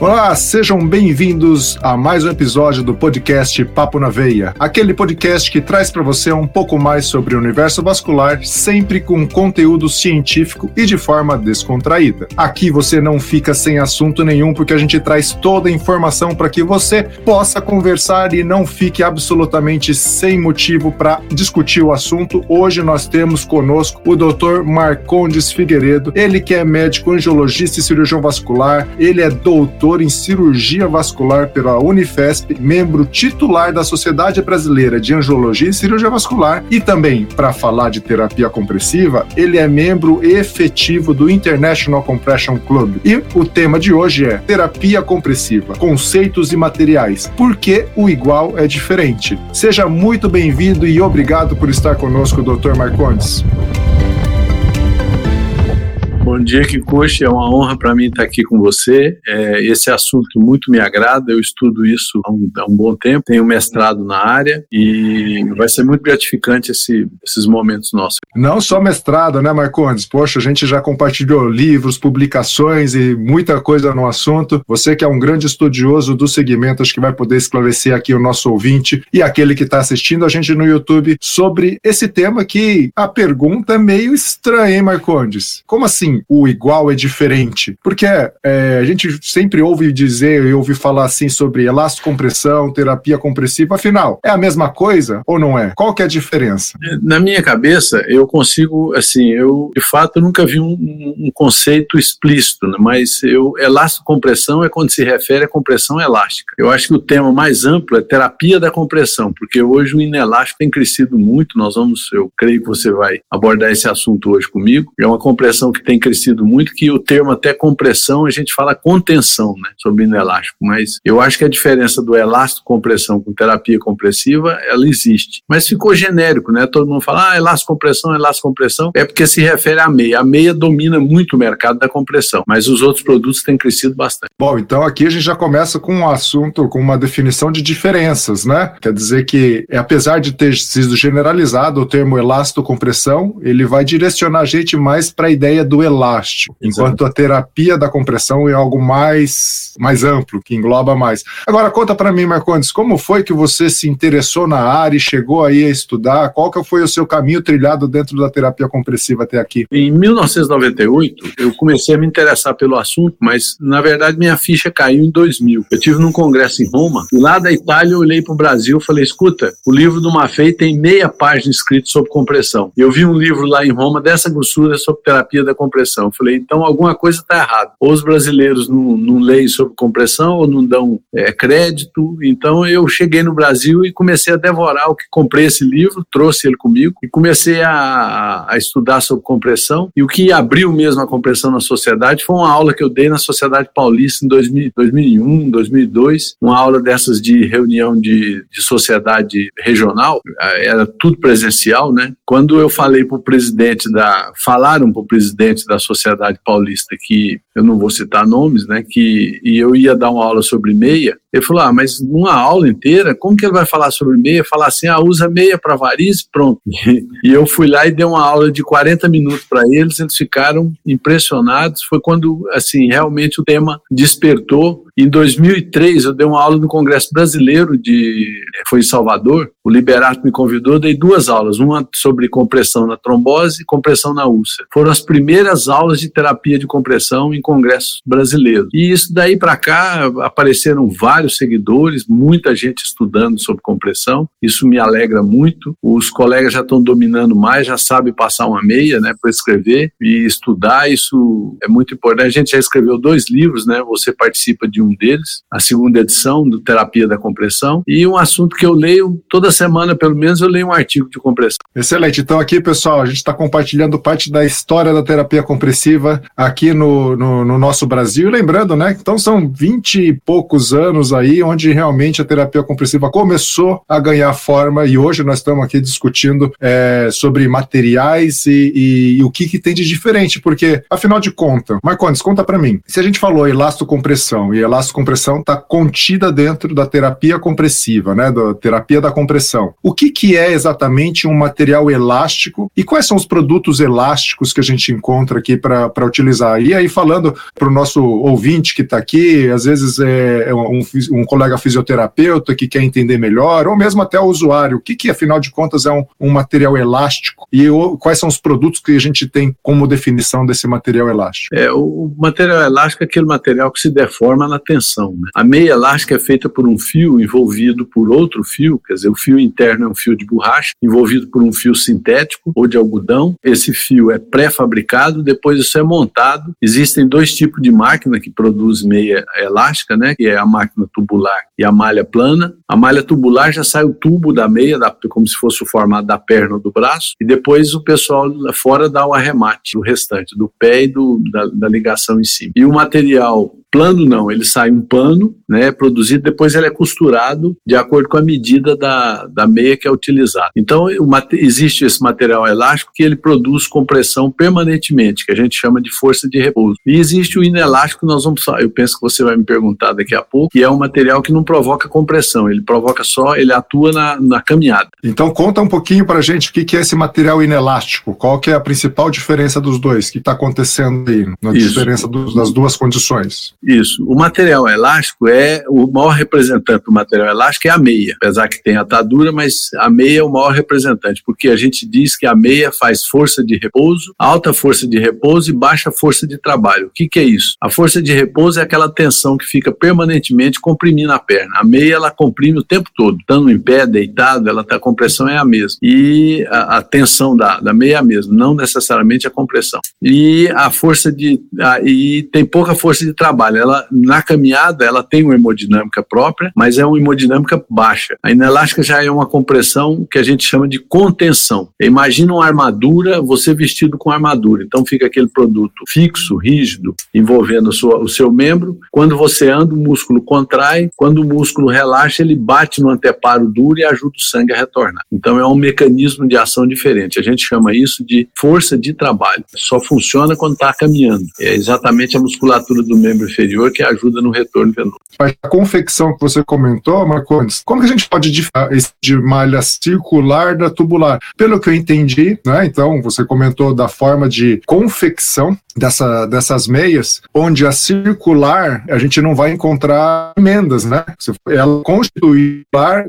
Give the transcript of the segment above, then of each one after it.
Olá, sejam bem-vindos a mais um episódio do podcast Papo na Veia, aquele podcast que traz para você um pouco mais sobre o universo vascular, sempre com conteúdo científico e de forma descontraída. Aqui você não fica sem assunto nenhum, porque a gente traz toda a informação para que você possa conversar e não fique absolutamente sem motivo para discutir o assunto. Hoje nós temos conosco o Dr. Marcondes Figueiredo, ele que é médico angiologista e cirurgião vascular, ele é doutor doutor em cirurgia vascular pela Unifesp, membro titular da Sociedade Brasileira de Angiologia e Cirurgia Vascular e também, para falar de terapia compressiva, ele é membro efetivo do International Compression Club. E o tema de hoje é terapia compressiva, conceitos e materiais. Por que o igual é diferente? Seja muito bem-vindo e obrigado por estar conosco, Dr. Marcondes. Bom dia, Kikuchi. É uma honra para mim estar aqui com você. É, esse assunto muito me agrada. Eu estudo isso há um, há um, bom tempo. Tenho mestrado na área e vai ser muito gratificante esse, esses momentos nossos. Não só mestrado, né, Marcondes? Poxa, a gente já compartilhou livros, publicações e muita coisa no assunto. Você que é um grande estudioso do segmento, acho que vai poder esclarecer aqui o nosso ouvinte e aquele que está assistindo a gente no YouTube sobre esse tema que a pergunta é meio estranha, hein, Marcondes? Como assim? O igual é diferente? Porque é, a gente sempre ouve dizer e ouve falar assim sobre elastocompressão, terapia compressiva, afinal, é a mesma coisa ou não é? Qual que é a diferença? Na minha cabeça, eu consigo, assim, eu de fato nunca vi um, um conceito explícito, né? mas eu, elastocompressão é quando se refere à compressão elástica. Eu acho que o tema mais amplo é terapia da compressão, porque hoje o inelástico tem crescido muito, nós vamos, eu creio que você vai abordar esse assunto hoje comigo, é uma compressão que tem crescido muito, que o termo até compressão, a gente fala contenção, né, sobre inelástico, mas eu acho que a diferença do elástico compressão com terapia compressiva, ela existe. Mas ficou genérico, né, todo mundo fala, ah, elástico compressão, elástico compressão, é porque se refere à meia. A meia domina muito o mercado da compressão, mas os outros produtos têm crescido bastante. Bom, então aqui a gente já começa com um assunto, com uma definição de diferenças, né? Quer dizer que, apesar de ter sido generalizado o termo elástico compressão, ele vai direcionar a gente mais para a ideia do elástico elástico, enquanto a terapia da compressão é algo mais, mais amplo, que engloba mais. Agora, conta para mim, Marcondes, como foi que você se interessou na área e chegou aí a estudar? Qual que foi o seu caminho trilhado dentro da terapia compressiva até aqui? Em 1998, eu comecei a me interessar pelo assunto, mas, na verdade, minha ficha caiu em 2000. Eu tive num congresso em Roma, e lá da Itália eu olhei para o Brasil e falei, escuta, o livro do Maffei tem meia página escrito sobre compressão. Eu vi um livro lá em Roma dessa grossura sobre terapia da compressão compressão. Eu falei, então alguma coisa está errada. Ou os brasileiros não, não leem sobre compressão, ou não dão é, crédito. Então eu cheguei no Brasil e comecei a devorar o que comprei esse livro, trouxe ele comigo e comecei a, a estudar sobre compressão. E o que abriu mesmo a compressão na sociedade foi uma aula que eu dei na Sociedade Paulista em 2000, 2001, 2002, uma aula dessas de reunião de, de sociedade regional, era tudo presencial, né? Quando eu falei para o presidente da, falaram para o presidente da Sociedade Paulista, que eu não vou citar nomes, né, que e eu ia dar uma aula sobre meia, ele falou, ah, mas numa aula inteira, como que ele vai falar sobre meia? Falar assim, ah, usa meia para variz, pronto. E eu fui lá e dei uma aula de 40 minutos para eles, eles ficaram impressionados, foi quando, assim, realmente o tema despertou. Em 2003, eu dei uma aula no Congresso Brasileiro de, foi em Salvador, o Liberato me convidou, dei duas aulas, uma sobre compressão na trombose e compressão na úlcera. Foram as primeiras aulas de terapia de compressão em congressos brasileiros. E isso daí para cá apareceram vários seguidores, muita gente estudando sobre compressão. Isso me alegra muito. Os colegas já estão dominando mais, já sabem passar uma meia, né, para escrever e estudar. Isso é muito importante. A gente já escreveu dois livros, né? Você participa de um deles, a segunda edição do Terapia da Compressão e um assunto que eu leio toda semana, pelo menos eu leio um artigo de compressão. Excelente. Então aqui, pessoal, a gente está compartilhando parte da história da terapia compressiva aqui no, no, no nosso Brasil. lembrando, né? Então são 20 e poucos anos aí onde realmente a terapia compressiva começou a ganhar forma e hoje nós estamos aqui discutindo é, sobre materiais e, e, e, o que, que tem de diferente, porque afinal de contas, Marcondes, conta para mim, se a gente falou elastocompressão e elastocompressão está contida dentro da terapia compressiva, né, da terapia da compressão compressão. O que, que é exatamente um material elástico e quais são os produtos elásticos que a gente encontra aqui para utilizar? E aí, falando para o nosso ouvinte que está aqui, às vezes é, é um, um, colega fisioterapeuta que quer entender melhor, ou mesmo até o usuário, o que, que afinal de contas é um, um material elástico e o, quais são os produtos que a gente tem como definição desse material elástico? É, o material elástico é aquele material que se deforma na tensão. Né? A meia elástica é feita por um fio envolvido por outro fio, quer dizer, o fio interno é um fio de borracha envolvido por um fio sintético ou de algodão. Esse fio é pré-fabricado, depois isso é montado. Existem dois tipos de máquina que produz meia elástica, né? Que é a máquina tubular e a malha plana. A malha tubular já sai o tubo da meia, da, como se fosse o formato da perna ou do braço, e depois o pessoal fora dá o arremate, o restante, do pé e do, da, da ligação em cima. E o material Plano não, ele sai um pano, né, produzido, depois ele é costurado de acordo com a medida da, da meia que é utilizada. Então, existe esse material elástico que ele produz compressão permanentemente, que a gente chama de força de repouso. E existe o inelástico, nós vamos, eu penso que você vai me perguntar daqui a pouco, que é um material que não provoca compressão, ele provoca só, ele atua na, na caminhada. Então, conta um pouquinho para a gente o que é esse material inelástico, qual que é a principal diferença dos dois, o que está acontecendo aí, na Isso. diferença dos, das duas condições. Isso. O material elástico é o maior representante do material elástico é a meia, apesar que tem atadura, mas a meia é o maior representante, porque a gente diz que a meia faz força de repouso, alta força de repouso e baixa força de trabalho. O que, que é isso? A força de repouso é aquela tensão que fica permanentemente comprimindo a perna. A meia ela comprime o tempo todo, estando em pé, deitado, ela tá, a compressão é a mesma. E a, a tensão da, da meia é a mesma, não necessariamente a compressão. E a força de. A, e tem pouca força de trabalho. Ela, na caminhada, ela tem uma hemodinâmica própria, mas é uma hemodinâmica baixa. A inelástica já é uma compressão que a gente chama de contenção. Imagina uma armadura, você vestido com armadura. Então fica aquele produto fixo, rígido, envolvendo sua, o seu membro. Quando você anda, o músculo contrai. Quando o músculo relaxa, ele bate no anteparo duro e ajuda o sangue a retornar. Então é um mecanismo de ação diferente. A gente chama isso de força de trabalho. Só funciona quando está caminhando. É exatamente a musculatura do membro inferior que ajuda no retorno venoso. A confecção que você comentou, Marcondes, como que a gente pode diferenciar de malha circular da tubular? Pelo que eu entendi, né, então você comentou da forma de confecção dessa, dessas meias, onde a circular a gente não vai encontrar emendas, né? Ela constitui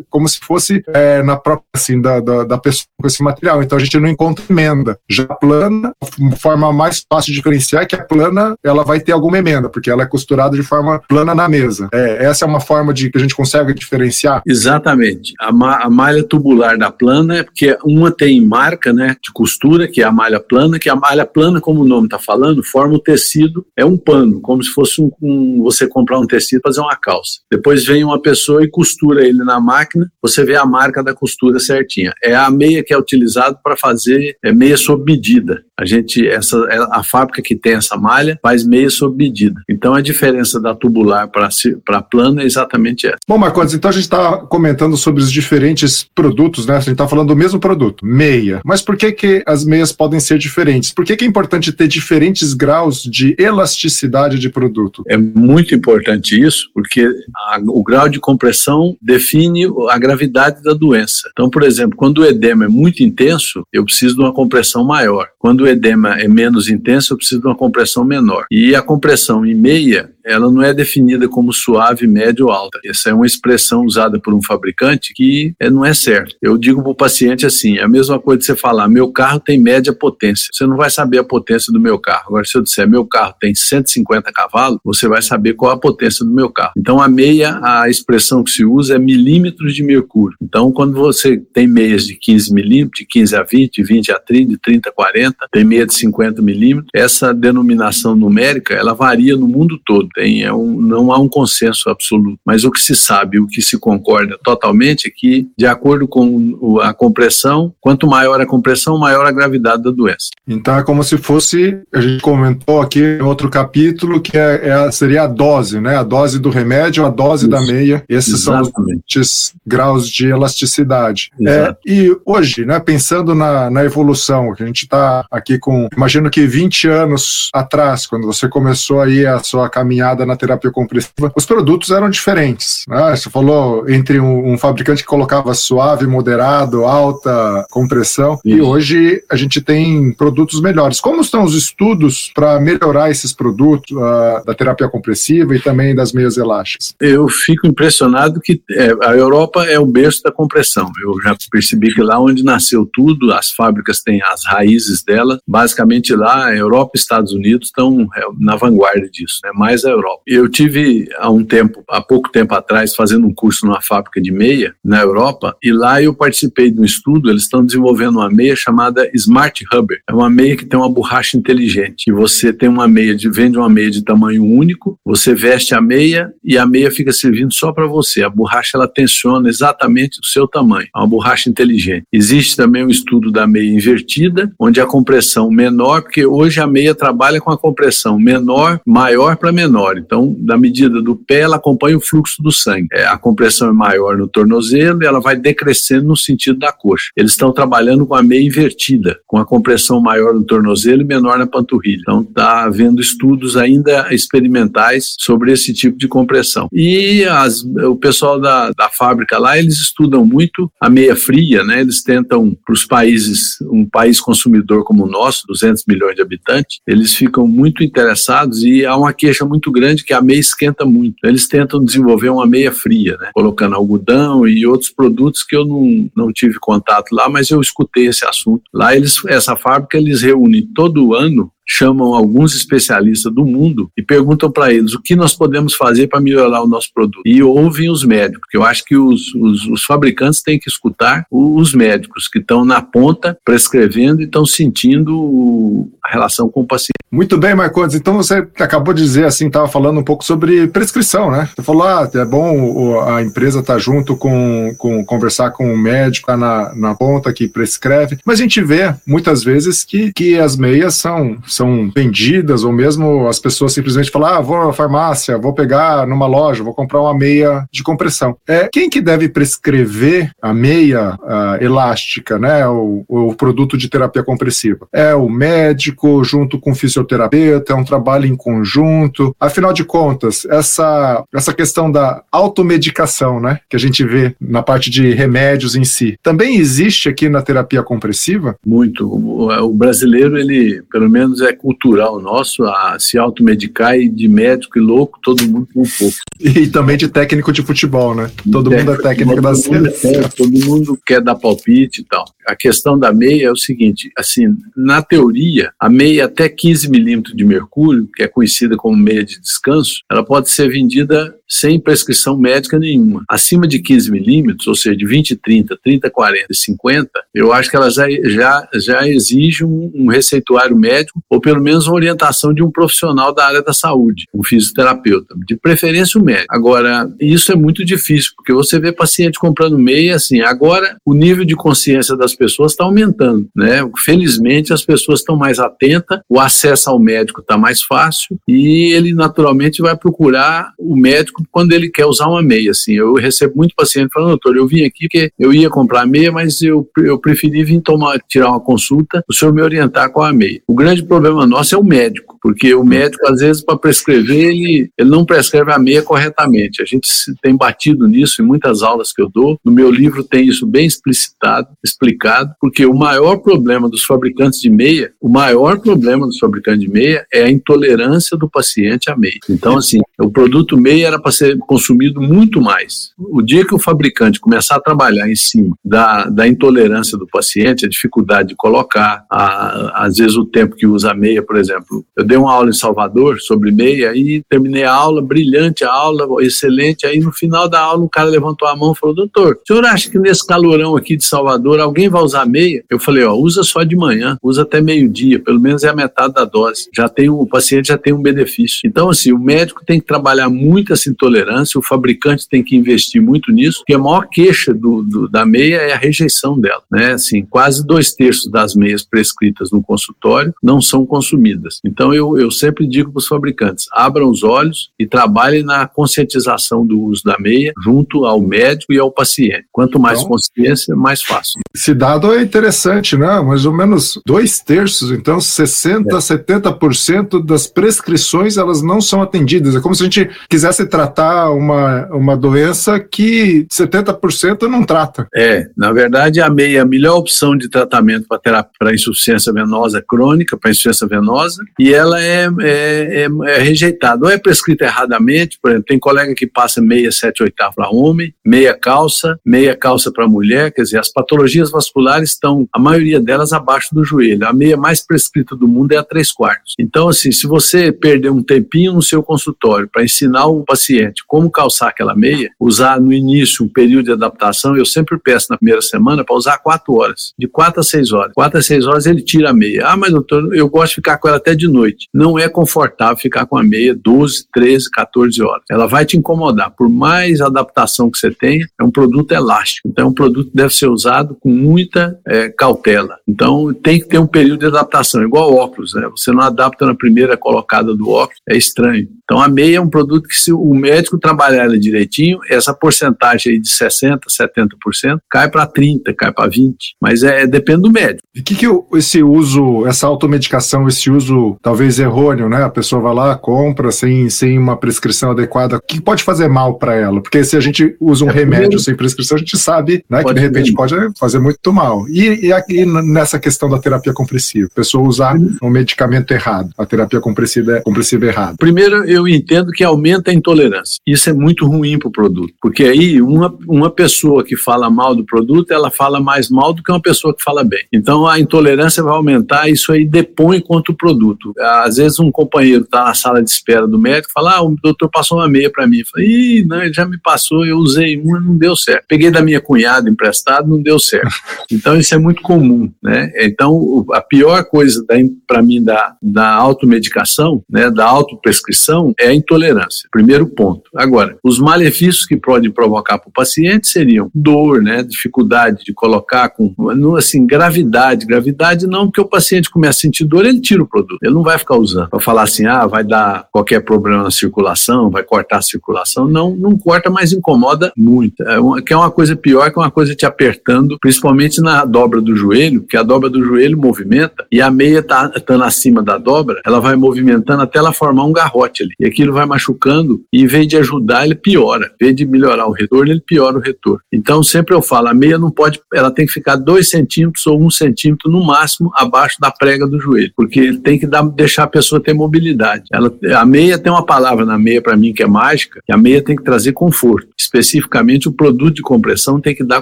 como se fosse é, na própria assim da, da, da, pessoa com esse material. Então a gente não encontra emenda. Já a plana, a forma mais fácil de diferenciar é que a plana ela vai ter alguma emenda, porque ela é costurada de forma plana na mesa. É, essa é uma forma de que a gente consegue diferenciar. Exatamente. A, ma a malha tubular da plana é porque uma tem marca, né, de costura, que é a malha plana, que a malha plana, como o nome está falando, forma o tecido, é um pano, como se fosse um, um você comprar um tecido fazer uma calça. Depois vem uma pessoa e costura ele na máquina, você vê a marca da costura certinha. É a meia que é utilizada para fazer é meia sob medida. A gente, essa, é, a fábrica que tem essa malha faz meia sob medida. Então a diferença da tubular para a plana é exatamente essa. Bom, Marcos, então a gente está comentando sobre os diferentes produtos, né? A gente está falando do mesmo produto, meia. Mas por que, que as meias podem ser diferentes? Por que, que é importante ter diferentes graus de elasticidade de produto? É muito importante isso, porque a, o grau de compressão define a gravidade da doença. Então, por exemplo, quando o edema é muito intenso, eu preciso de uma compressão maior. Quando o edema é menos intenso, eu preciso de uma compressão menor. E a compressão em meia ela não é definida como suave, média ou alta. Essa é uma expressão usada por um fabricante que é, não é certo. Eu digo para o paciente assim: é a mesma coisa de você falar, meu carro tem média potência. Você não vai saber a potência do meu carro. Agora, se eu disser meu carro tem 150 cavalos, você vai saber qual a potência do meu carro. Então, a meia, a expressão que se usa é milímetros de mercúrio. Então, quando você tem meias de 15 milímetros, de 15 a 20, de 20 a 30, de 30 a 40, tem meia de 50 milímetros, essa denominação numérica, ela varia no mundo todo tem, é um, não há um consenso absoluto. Mas o que se sabe, o que se concorda totalmente é que, de acordo com a compressão, quanto maior a compressão, maior a gravidade da doença. Então é como se fosse, a gente comentou aqui em outro capítulo, que é, é seria a dose, né? A dose do remédio, a dose Isso. da meia. Esses Exatamente. são os graus de elasticidade. É, e hoje, né, pensando na, na evolução, que a gente está aqui com, imagino que 20 anos atrás, quando você começou aí a sua caminhada desenhada na terapia compressiva, os produtos eram diferentes. Né? Você falou entre um, um, fabricante que colocava suave, moderado, alta compressão, e hoje a gente tem produtos melhores. Como estão os estudos para melhorar esses produtos uh, da terapia compressiva e também das meias elásticas? Eu fico impressionado que é, a Europa é o berço da compressão. Eu já percebi que lá onde nasceu tudo, as fábricas têm as raízes dela, basicamente lá, a Europa e Estados Unidos estão é, na vanguarda disso, né? mais Europa. Eu tive há um tempo, há pouco tempo atrás, fazendo um curso numa fábrica de meia na Europa, e lá eu participei de um estudo, eles estão desenvolvendo uma meia chamada Smart Rubber. É uma meia que tem uma borracha inteligente, e você tem uma meia, de, vende uma meia de tamanho único, você veste a meia e a meia fica servindo só para você. A borracha ela tensiona exatamente o seu tamanho. É uma borracha inteligente. Existe também um estudo da meia invertida, onde a compressão menor, porque hoje a meia trabalha com a compressão menor, maior para menor. Então, na medida do pé, ela acompanha o fluxo do sangue. É, a compressão é maior no tornozelo e ela vai decrescendo no sentido da coxa. Eles estão trabalhando com a meia invertida, com a compressão maior no tornozelo e menor na panturrilha. Então, está havendo estudos ainda experimentais sobre esse tipo de compressão. E as, o pessoal da, da fábrica lá, eles estudam muito a meia fria, né? Eles tentam, para os países, um país consumidor como o nosso, 200 milhões de habitantes, eles ficam muito interessados e há uma queixa muito grande que a meia esquenta muito. Eles tentam desenvolver uma meia fria, né? Colocando algodão e outros produtos que eu não, não tive contato lá, mas eu escutei esse assunto. Lá eles, essa fábrica, eles reúnem todo ano chamam alguns especialistas do mundo e perguntam para eles o que nós podemos fazer para melhorar o nosso produto. E ouvem os médicos, porque eu acho que os, os, os fabricantes têm que escutar os médicos que estão na ponta prescrevendo e estão sentindo a relação com o paciente. Muito bem, Marcondes. Então você acabou de dizer assim, estava falando um pouco sobre prescrição, né? Você falou, ah, é bom a empresa estar tá junto com, com conversar com o médico, tá na, na ponta que prescreve, mas a gente vê muitas vezes que, que as meias são são vendidas, ou mesmo as pessoas simplesmente falam, ah, vou à farmácia, vou pegar numa loja, vou comprar uma meia de compressão. É, quem que deve prescrever a meia uh, elástica, né, o, o produto de terapia compressiva? É o médico junto com o fisioterapeuta, é um trabalho em conjunto. Afinal de contas, essa, essa questão da automedicação, né, que a gente vê na parte de remédios em si, também existe aqui na terapia compressiva? Muito. O, o brasileiro, ele, pelo menos, é é cultural nosso a se automedicar e de médico e louco, todo mundo com um pouco. E também de técnico de futebol, né? Todo mundo é técnico da seleção. É, todo mundo quer dar palpite e tal. A questão da meia é o seguinte, assim, na teoria, a meia até 15 milímetros de mercúrio, que é conhecida como meia de descanso, ela pode ser vendida sem prescrição médica nenhuma. Acima de 15 milímetros, ou seja, de 20, 30, 30, 40 e 50, eu acho que ela já, já, já exige um, um receituário médico ou pelo menos uma orientação de um profissional da área da saúde, um fisioterapeuta, de preferência o médico. Agora, isso é muito difícil, porque você vê paciente comprando meia, assim, agora o nível de consciência das pessoas está aumentando, né? Felizmente as pessoas estão mais atentas, o acesso ao médico está mais fácil e ele naturalmente vai procurar o médico quando ele quer usar uma meia, assim. Eu recebo muito paciente falando, doutor, eu vim aqui porque eu ia comprar meia, mas eu, eu preferi vir tomar, tirar uma consulta, o senhor me orientar com a meia. O grande problema nosso é o médico, porque o médico, às vezes, para prescrever, ele, ele não prescreve a meia corretamente. A gente tem batido nisso em muitas aulas que eu dou. No meu livro tem isso bem explicitado, explicado, porque o maior problema dos fabricantes de meia, o maior problema dos fabricantes de meia é a intolerância do paciente à meia. Então, assim, o produto meia era para ser consumido muito mais. O dia que o fabricante começar a trabalhar em cima da, da intolerância do paciente, a dificuldade de colocar, a, às vezes o tempo que usa a meia, por exemplo. Eu dei uma aula em Salvador sobre meia e terminei a aula, brilhante a aula, excelente. Aí no final da aula o cara levantou a mão e falou: Doutor, o senhor acha que nesse calorão aqui de Salvador alguém vai usar meia? Eu falei: Ó, usa só de manhã, usa até meio-dia, pelo menos é a metade da dose. Já tem um, o paciente já tem um benefício. Então, assim, o médico tem que trabalhar muito essa intolerância, o fabricante tem que investir muito nisso, porque a maior queixa do, do, da meia é a rejeição dela. Né? Assim, quase dois terços das meias prescritas no consultório não são consumidas. Então eu, eu sempre digo para os fabricantes, abram os olhos e trabalhem na conscientização do uso da meia junto ao médico e ao paciente. Quanto mais então, consciência, mais fácil. Esse dado é interessante, né? Mais ou menos dois terços, então 60, é. 70% das prescrições elas não são atendidas. É como se a gente quisesse tratar uma, uma doença que 70% não trata. É, na verdade a meia é a melhor opção de tratamento para insuficiência venosa crônica, para insuficiência venosa, e ela é, é, é, é rejeitada. Ou é prescrita erradamente, por exemplo, tem colega que passa meia, sete, oitavo para homem, meia calça, meia calça para mulher, quer dizer, as patologias vasculares estão, a maioria delas abaixo do joelho. A meia mais prescrita do mundo é a três quartos. Então, assim, se você perder um tempinho no seu consultório para ensinar o paciente como calçar aquela meia, usar no início um período de adaptação, eu sempre peço na primeira semana para usar quatro horas, de quatro a seis horas. Quatro a seis horas ele tira a meia. Ah, mas doutor, eu gosto de ficar com ela até de noite. Não é confortável ficar com a meia 12, 13, 14 horas. Ela vai te incomodar. Por mais adaptação que você tenha, é um produto elástico. Então, é um produto que deve ser usado com muita é, cautela. Então, tem que ter um período de adaptação, igual óculos, né? Você não adapta na primeira colocada do óculos, é estranho. Então, a meia é um produto que, se o médico trabalhar ela direitinho, essa porcentagem aí de 60%, 70% cai para 30%, cai para 20%. Mas é, depende do médico. E o que, que esse uso, essa automedicação, esse uso talvez errôneo, né? A pessoa vai lá, compra sem, sem uma prescrição adequada, o que pode fazer mal para ela? Porque se a gente usa um é remédio sem prescrição, a gente sabe né, que de repente pode fazer muito mal. E, e aqui nessa questão da terapia compressiva, a pessoa usar um medicamento errado, a terapia compressiva, compressiva errada. Primeiro, eu entendo que aumenta a intolerância. Isso é muito ruim para o produto, porque aí uma, uma pessoa que fala mal do produto, ela fala mais mal do que uma pessoa que fala bem. Então a intolerância vai aumentar, isso aí depõe contra o produto. Às vezes um companheiro está na sala de espera do médico, fala, ah, o doutor passou uma meia para mim. Falei, Ih, não, ele já me passou, eu usei uma, não deu certo. Peguei da minha cunhada emprestado, não deu certo. Então isso é muito comum, né? Então a pior coisa para mim da, da automedicação, né, da autoprescrição é a intolerância. Primeiro ponto. Agora, os malefícios que podem provocar para o paciente seriam dor, né, dificuldade de colocar com, assim, gravidade. Gravidade não, porque o paciente começa a sentir dor, ele tira o produto. Ele não vai ficar usando para falar assim, ah, vai dar qualquer problema na circulação, vai cortar a circulação. Não, não corta, mas incomoda muito. É uma, que é uma coisa pior que uma coisa te apertando, principalmente na dobra do joelho, que a dobra do joelho movimenta e a meia tá estando acima da dobra, ela vai movimentando até ela formar um garrote ali. E aquilo vai machucando e em vez de ajudar, ele piora. Em vez de melhorar o retorno, ele piora o retorno. Então sempre eu falo, a meia não pode, ela tem que ficar dois centímetros ou um centímetro no máximo abaixo da prega do joelho, porque tem que dar, deixar a pessoa ter mobilidade. Ela, a meia tem uma palavra na meia para mim que é mágica, que a meia tem que trazer conforto. Especificamente o produto de compressão tem que dar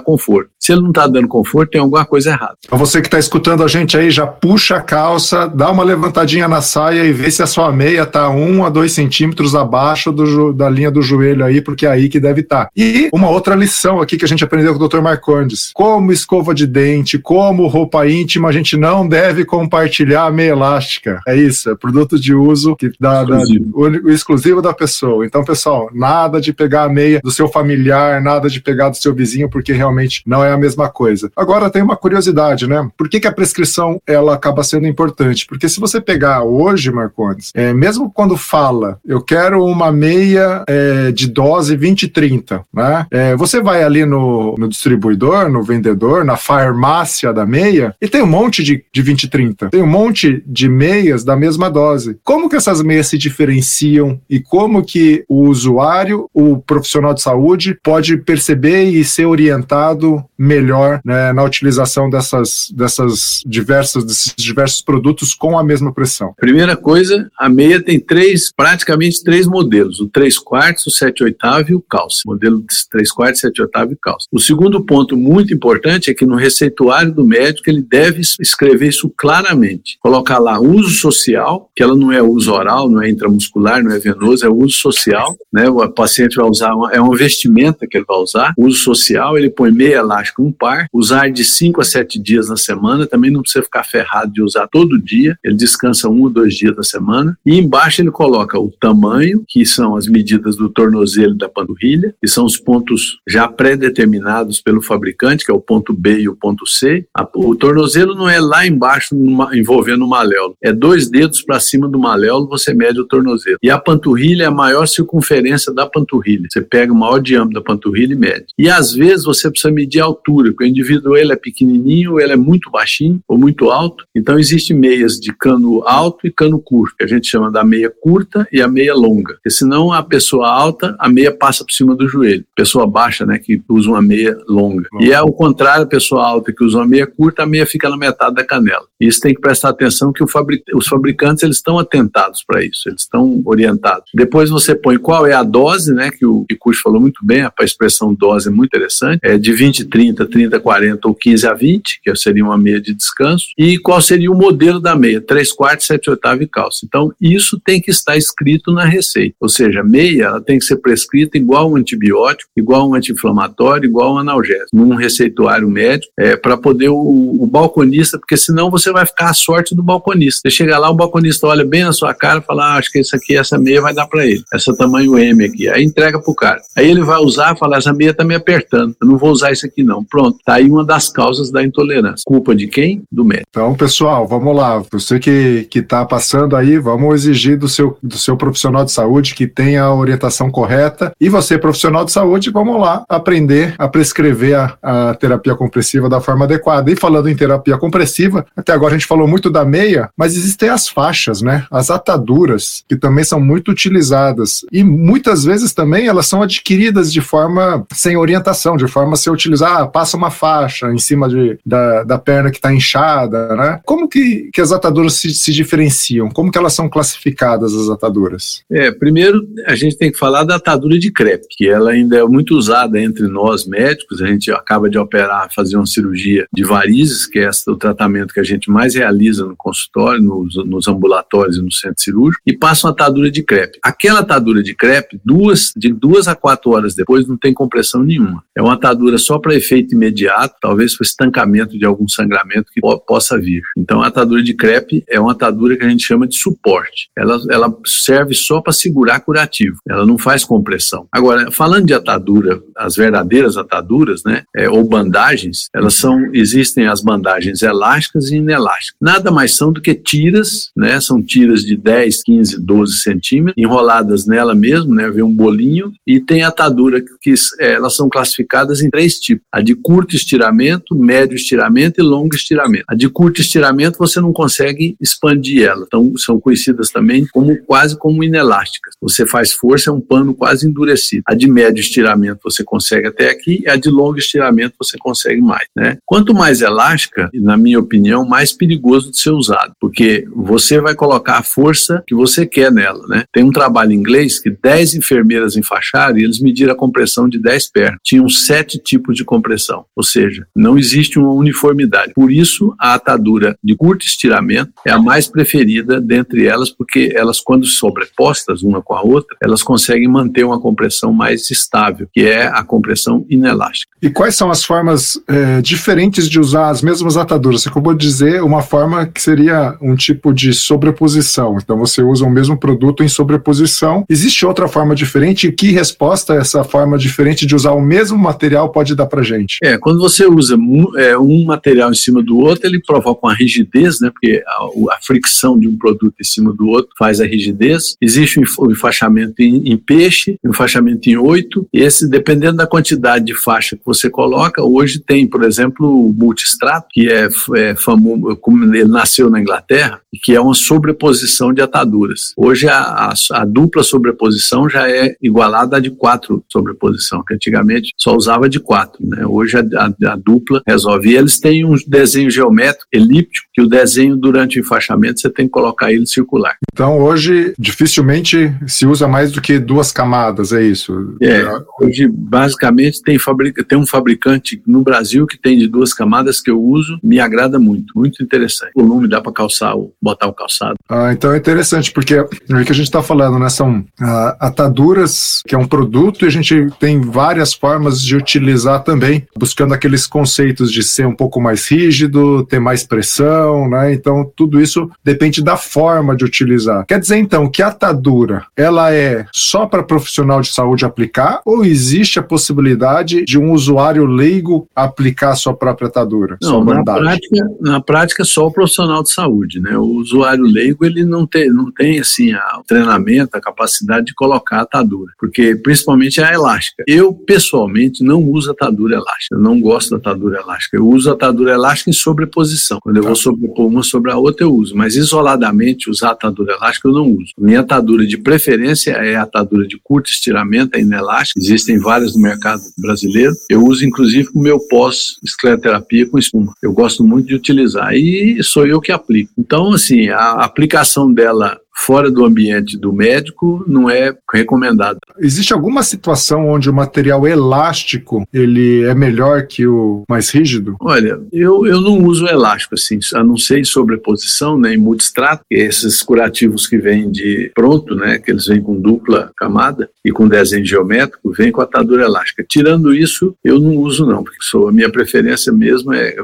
conforto. Se ele não está dando conforto, tem alguma coisa errada. Para você que está escutando a gente aí, já puxa a calça, dá uma levantadinha na saia e vê se a sua meia está um a dois centímetros abaixo do, da linha do joelho aí, porque é aí que deve estar. Tá. E uma outra lição aqui que a gente aprendeu com o Dr. Marcondes: como escova de dente, como roupa íntima, a gente não deve compartilhar a meia elástica. É isso, é produto de uso que dá, exclusivo. O, o exclusivo da pessoa. Então, pessoal, nada de pegar a meia do seu familiar, nada de pegar do seu vizinho, porque realmente não é a mesma coisa. Agora tem uma curiosidade, né? Por que, que a prescrição ela acaba sendo importante? Porque se você pegar hoje, Marcondes, é, mesmo quando fala, eu quero uma meia é, de dose 20-30, né? É, você vai ali no, no, distribuidor, no vendedor, na farmácia da meia, e tem um monte de, de 20-30. Tem um monte de meias da mesma dose. Como que essas meias se diferenciam e como que o usuário, o profissional de saúde, pode perceber e ser orientado melhor né, na utilização dessas, dessas diversas, desses diversos produtos com a mesma pressão? Primeira coisa, a meia tem três, praticamente três modelos: o 3 quartos, o 7 oitavo e o calço. Modelo 3 quartos, 7 oitavo e calço. O segundo ponto muito importante é que no receituário do médico ele deve escrever isso claramente. Colocar lá uso social, que ela não é uso oral, não é intramuscular, não é venoso, é uso social. Né? O paciente vai usar, uma, é uma vestimenta que ele vai usar. Uso social, ele põe meia elástica, um par. Usar de 5 a 7 dias na semana, também não precisa ficar ferrado de usar todo dia. Ele descansa um ou dois dias da semana. E embaixo ele coloca o tamanho, que são as medidas do tornozelo da panturrilha, que são os pontos já pré-determinados pelo fabricante, que é o ponto B e o ponto C. O tornozelo não é lá embaixo, envolvendo maléolo. É dois dedos para cima do maléolo, você mede o tornozelo. E a panturrilha é a maior circunferência da panturrilha. Você pega o maior diâmetro da panturrilha e mede. E às vezes você precisa medir a altura, porque o indivíduo ele é pequenininho, ele é muito baixinho ou muito alto. Então existem meias de cano alto e cano curto, que a gente chama da meia curta e a meia longa. Porque senão a pessoa alta, a meia passa por cima do joelho. Pessoa baixa, né, que usa uma meia longa. E é o contrário, a pessoa alta que usa uma meia curta, a meia fica na metade da canela. Isso tem que prestar atenção que fabric... os fabricantes eles estão atentados para isso, eles estão orientados. Depois você põe qual é a dose, né, que o Picucci falou muito bem, a expressão dose é muito interessante, é de 20, 30, 30, 40 ou 15 a 20, que seria uma meia de descanso, e qual seria o modelo da meia, 3 quartos, 7 oitavos e calça. Então, isso tem que estar escrito na receita, ou seja, meia ela tem que ser prescrita igual um antibiótico, igual um anti-inflamatório, igual um analgésico, num receituário médico, é, para poder o, o balconista, porque senão você vai ficar à sorte do balconista. Você chega lá, o balconista olha bem na sua cara e fala, ah, acho que isso aqui, essa meia vai dar para ele, essa tamanho M aqui, aí entrega pro cara. Aí ele vai usar e fala, essa meia tá me apertando, eu não vou usar isso aqui não. Pronto, tá aí uma das causas da intolerância. Culpa de quem? Do médico. Então, pessoal, vamos lá. Você que que está passando aí, vamos exigir do seu, do seu profissional de saúde que tenha a orientação correta. E você, profissional de saúde, vamos lá aprender a prescrever a, a terapia compressiva da forma adequada. E falando em terapia compressiva, até agora a gente falou muito da meia, mas existem as faixas, né? As ataduras, que também são muito utilizadas. E muitas vezes também elas são adquiridas de forma sem orientação, de forma a se utilizar, ah, passa uma faixa em cima de, da, da perna que está inchada, né? Como que, que as ataduras se, se diferenciam? Como que elas são classificadas, as ataduras? É, primeiro a gente tem que falar da atadura de crepe, que ela ainda é muito usada entre nós médicos. A gente acaba de operar, fazer uma cirurgia de varizes, que é o tratamento que a gente mais realiza no consultório, nos, nos ambulatórios e no centro cirúrgico, e passa uma atadura de crepe. Aquela atadura de crepe, duas, de duas a quatro horas depois, não tem compressão nenhuma. É uma atadura só para efeito imediato, talvez para estancamento de algum sangramento que possa vir. Então, a atadura de crepe é uma atadura que a gente chama de suporte. Ela, ela serve só para segurar curativo, ela não faz compressão. Agora, falando de atadura, as verdadeiras ataduras, né, é, ou bandagens, elas são, existem as bandagens elásticas e inelásticas. Nada mais são do que tiras, né, são tiras de 10, 15, 12 centímetros, enroladas nela mesmo, né, vem um bolinho, e tem atadura que é, elas são classificadas em três tipos: a de curto estiramento, médio estiramento e longo estiramento. A de curto estiramento você não consegue expandir ela. Então, são conhecidas também como quase como inelásticas. Você faz força, é um pano quase endurecido. A de médio estiramento você consegue até aqui, e a de longo estiramento você consegue mais. Né? Quanto mais elástica, na minha opinião, mais perigoso de ser usado, porque você vai colocar a força que você quer nela. Né? Tem um trabalho inglês que 10 enfermeiras enfaixaram e eles mediram a compressão de 10 pernas. Tinham sete tipos de compressão, ou seja, não existe uma uniformidade. Por isso, a atadura de curto estiramento é a mais preferida dentre elas, porque elas, quando sobrepostas uma com a outra, elas conseguem manter uma compressão mais estável, que é a compressão inelástica. E quais são as formas é, diferentes de usar as mesmas ataduras? Você acabou de dizer uma forma que seria um tipo de sobreposição. Então você usa o mesmo produto em sobreposição. Existe outra forma diferente? Que resposta essa forma diferente de usar o mesmo material pode dar para gente? É, quando você usa é, um material em cima do outro, ele provoca uma rigidez, né? Porque a, a fricção de um produto em cima do outro faz a rigidez. Existe o enfaixamento em, em peixe, enfaixamento em oito. Esse, dependendo da quantidade de faixa que você coloca, hoje tem, por exemplo, o multistrato, que é, é famoso, ele nasceu na Inglaterra, que é uma sobreposição de ataduras. Hoje a, a, a dupla sobreposição já é igualada à de quatro sobreposição, que antigamente só usava de quatro. Né? Hoje a, a, a dupla resolve. E eles têm um desenho geométrico elíptico, que o desenho durante o enfaixamento você tem que colocar ele circular. Então hoje dificilmente se usa mais do que duas camadas, é isso? É, hoje basicamente tem, fabrica, tem um fabricante no Brasil que tem de duas camadas que eu uso, me agrada muito, muito interessante. O volume dá para calçar, botar o calçado. Ah, então é interessante, porque é o que a gente está falando, né? São ah, ataduras, que é um produto, e a gente tem várias formas de utilizar também, buscando aqueles conceitos de ser um pouco mais rígido, ter mais pressão né? Então tudo isso depende da forma de utilizar. Quer dizer então que a atadura ela é só para profissional de saúde aplicar ou existe a possibilidade de um usuário leigo aplicar a sua própria atadura? Não, na prática, na prática só o profissional de saúde, né? O usuário leigo ele não tem, não tem assim a, o treinamento, a capacidade de colocar a atadura, porque principalmente a elástica. Eu pessoalmente não uso atadura elástica. Eu não gosto da atadura elástica. Eu uso a atadura elástica em sobreposição. Quando eu vou sobrepor uma sobre a outra eu uso, mas isoladamente usar atadura elástica eu não uso. Minha atadura de preferência é atadura de curto estiramento, é inelástica. Existem várias no mercado brasileiro. Eu uso inclusive o meu pós-escleroterapia com espuma. Eu gosto muito de utilizar e sou eu que aplico. Então, assim, a aplicação dela fora do ambiente do médico não é recomendado. Existe alguma situação onde o material elástico ele é melhor que o mais rígido? Olha, eu, eu não uso elástico assim, a não ser em sobreposição, né, em multistrato, esses curativos que vêm de pronto, né, que eles vêm com dupla camada e com desenho geométrico, vêm com atadura elástica. Tirando isso, eu não uso não, porque sou, a minha preferência mesmo é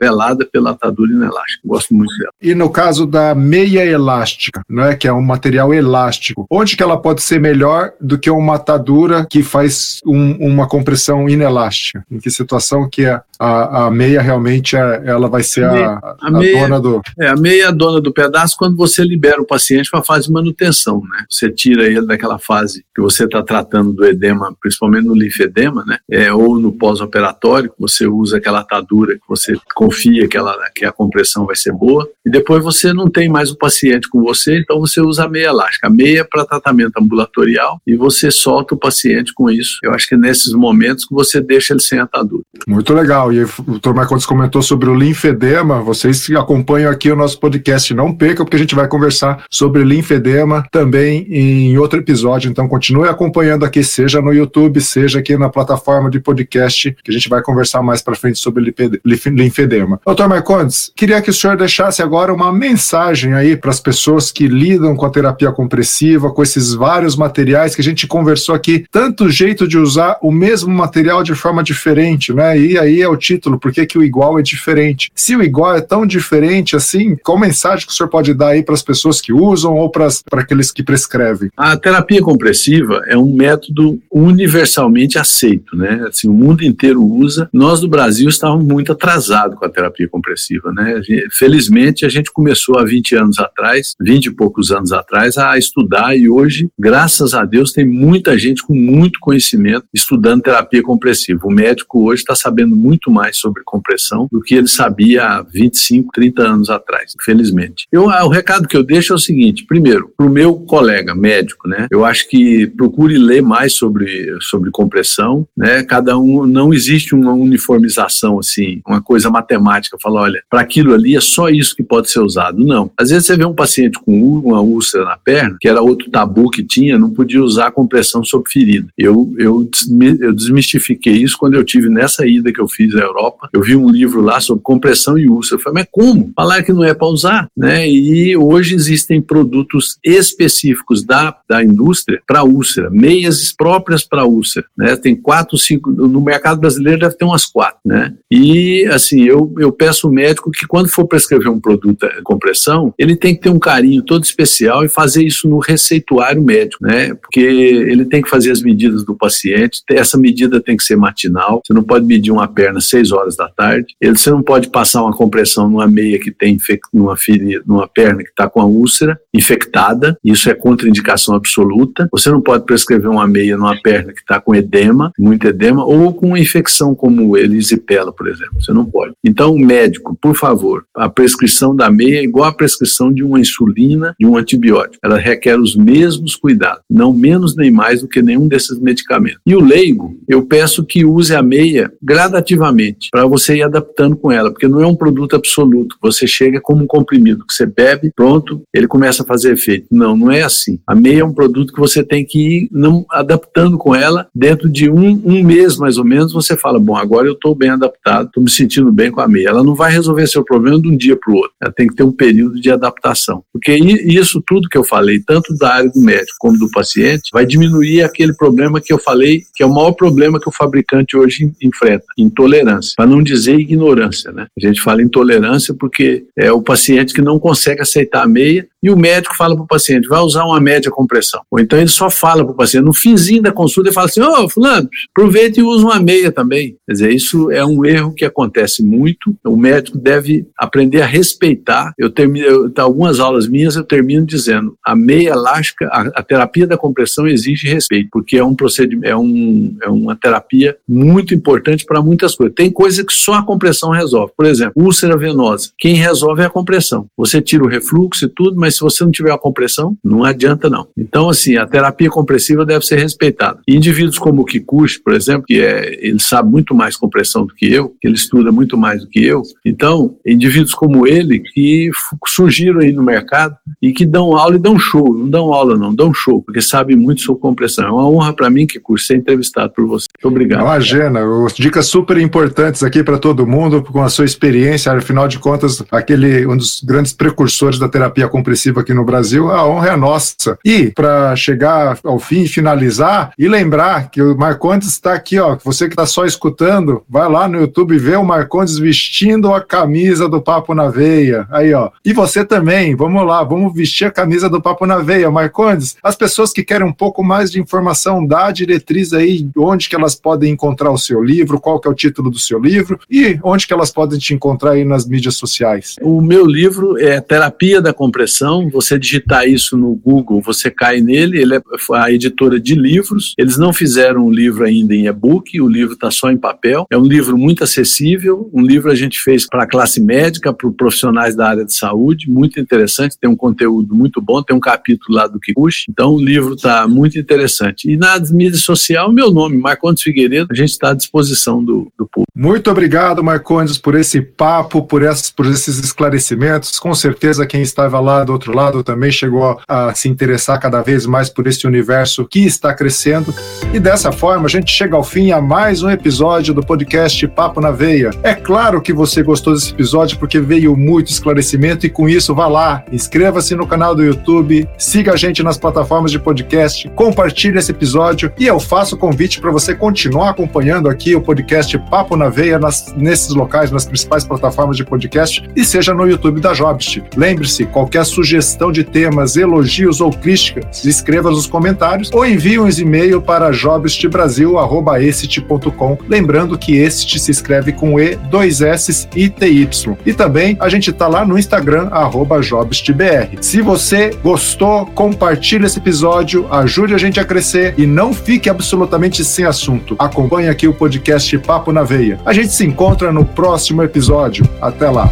velada pela atadura inelástica. Gosto muito dela. E no caso da meia elástica, não é que é um material elástico. Onde que ela pode ser melhor do que uma atadura que faz um, uma compressão inelástica? Em que situação que a, a, a meia realmente é, ela vai ser a, a, a meia, dona do... É, a meia é a dona do pedaço quando você libera o paciente para a fase de manutenção, né? Você tira ele daquela fase que você está tratando do edema, principalmente no linfedema, né? É, ou no pós-operatório, você usa aquela atadura que você confia que, ela, que a compressão vai ser boa, e depois você não tem mais o paciente com você, então você usa a meia elástica. A meia é para tratamento ambulatorial e você solta o paciente com isso. Eu acho que é nesses momentos que você deixa ele sem atadura. Muito legal. E o Dr. Marcondes comentou sobre o linfedema. Vocês que acompanham aqui o nosso podcast, não percam, porque a gente vai conversar sobre linfedema também em outro episódio. Então continue acompanhando aqui, seja no YouTube, seja aqui na plataforma de podcast, que a gente vai conversar mais para frente sobre linfedema. Dr. Marcondes, queria que o senhor deixasse agora uma mensagem aí para as pessoas que lidam com a terapia compressiva, com esses vários materiais que a gente conversou aqui, tanto jeito de usar o mesmo material de forma diferente, né? E aí é o título, por que, que o igual é diferente? Se o igual é tão diferente assim, qual mensagem que o senhor pode dar aí para as pessoas que usam ou para aqueles que prescrevem? A terapia compressiva é um método universalmente aceito, né? Assim, o mundo inteiro usa. Nós do Brasil estávamos muito atrasados com a terapia compressiva, né? Felizmente a gente começou há 20 anos atrás, 20 e poucos anos atrás a estudar e hoje, graças a Deus, tem muita gente com muito conhecimento estudando terapia compressiva. O médico hoje está sabendo muito mais sobre compressão do que ele sabia há 25, 30 anos atrás, infelizmente. Eu, o recado que eu deixo é o seguinte: primeiro, para o meu colega médico, né, eu acho que procure ler mais sobre, sobre compressão, né, cada um, não existe uma uniformização assim, uma coisa matemática, falar, olha, para aquilo ali é só isso que pode ser usado. Não. Às vezes você vê um paciente com uma úlcera na perna, que era outro tabu que tinha, não podia usar compressão sobre ferida. Eu, eu, eu desmistifiquei isso quando eu tive nessa ida que eu fiz à Europa. Eu vi um livro lá sobre compressão e úlcera. Eu falei, mas como? Falar que não é para usar, né? E hoje existem produtos específicos da, da indústria para úlcera, meias próprias para úlcera, né? Tem quatro, cinco, no mercado brasileiro deve ter umas quatro, né? E, assim, eu, eu peço ao médico que quando for prescrever um produto de compressão, ele tem que ter um carinho todo especial e fazer isso no receituário médico, né? Porque ele tem que fazer as medidas do paciente, essa medida tem que ser matinal, você não pode medir uma perna às 6 horas da tarde, você não pode passar uma compressão numa meia que tem numa, ferida, numa perna que está com a úlcera infectada, isso é contraindicação absoluta, você não pode prescrever uma meia numa perna que está com edema, muito edema, ou com uma infecção como elisipela, por exemplo, você não pode. Então, médico, por favor, a prescrição da meia é igual a prescrição de uma insulina, de um antibiótico. Ela requer os mesmos cuidados, não menos nem mais do que nenhum desses medicamentos. E o leigo, eu peço que use a meia gradativamente, para você ir adaptando com ela, porque não é um produto absoluto. Você chega como um comprimido, que você bebe, pronto, ele começa a fazer efeito. Não, não é assim. A meia é um produto que você tem que ir não, adaptando com ela. Dentro de um, um mês, mais ou menos, você fala, bom, agora eu estou bem adaptado, estou me sentindo bem com a meia. Ela não vai resolver seu problema de um dia para o outro. Ela tem que ter um período de adaptação. Porque isso tudo que eu falei, tanto da área do médico como do paciente, vai diminuir aquele problema que eu falei, que é o maior problema que o fabricante hoje enfrenta, intolerância intolerância, para não dizer ignorância, né? A gente fala intolerância porque é o paciente que não consegue aceitar a meia e o médico fala para o paciente, vai usar uma média compressão. Ou então ele só fala para o paciente, no finzinho da consulta, ele fala assim, ô oh, fulano, aproveita e usa uma meia também. Quer dizer, isso é um erro que acontece muito, o médico deve aprender a respeitar. Eu termino, eu, algumas aulas minhas eu termino dizendo, a meia elástica, a, a terapia da compressão exige respeito, porque é um procedimento, é, um, é uma terapia muito importante para muitas coisas. Tem coisas que só a compressão resolve. Por exemplo, úlcera venosa. Quem resolve é a compressão. Você tira o refluxo e tudo, mas se você não tiver a compressão, não adianta não. Então, assim, a terapia compressiva deve ser respeitada. indivíduos como o Kikuchi, por exemplo, que é, ele sabe muito mais compressão do que eu, ele estuda muito mais do que eu. Então, indivíduos como ele que surgiram aí no mercado e que dão aula e dão show. Não dão aula não, dão show, porque sabem muito sobre compressão. É uma honra para mim, Kikuchi, ser entrevistado por você. Muito obrigado. Imagina, dicas super importantes aqui para todo mundo, com a sua experiência, afinal de contas, aquele um dos grandes precursores da terapia compressiva aqui no Brasil, a honra é nossa. E para chegar ao fim finalizar, e lembrar que o Marcondes está aqui, ó. Você que está só escutando, vai lá no YouTube vê o Marcondes vestindo a camisa do Papo na Veia. Aí, ó. E você também, vamos lá, vamos vestir a camisa do Papo na Veia. Marcondes, as pessoas que querem um pouco mais de informação, dá diretriz aí onde que elas podem encontrar o seu livro, qual que é o título do seu livro e onde que elas podem te encontrar aí nas mídias sociais. O meu livro é Terapia da Compressão você digitar isso no Google, você cai nele. Ele é a editora de livros. Eles não fizeram um livro ainda em e-book, o livro está só em papel. É um livro muito acessível. Um livro a gente fez para a classe médica, para profissionais da área de saúde, muito interessante. Tem um conteúdo muito bom. Tem um capítulo lá do Kikuchi. Então o livro está muito interessante. E na mídia social, meu nome, Marcondes Figueiredo, a gente está à disposição do, do público. Muito obrigado, Marcondes, por esse papo, por, essas, por esses esclarecimentos. Com certeza quem estava lá do outro lado também chegou a se interessar cada vez mais por esse universo que está crescendo. E dessa forma, a gente chega ao fim a mais um episódio do podcast Papo na Veia. É claro que você gostou desse episódio porque veio muito esclarecimento e com isso vá lá, inscreva-se no canal do YouTube, siga a gente nas plataformas de podcast, compartilhe esse episódio e eu faço o convite para você continuar acompanhando aqui o podcast Papo na Veia nas, nesses locais, nas principais plataformas de podcast e seja no YouTube da Jobst. Lembre-se, qualquer sugestão sugestão de temas, elogios ou críticas, escreva nos comentários ou envie um e-mail para jobstbrasil.com. Lembrando que este se escreve com E, dois S e TY. E também a gente está lá no Instagram, jobstbr. Se você gostou, compartilhe esse episódio, ajude a gente a crescer e não fique absolutamente sem assunto. Acompanhe aqui o podcast Papo na Veia. A gente se encontra no próximo episódio. Até lá!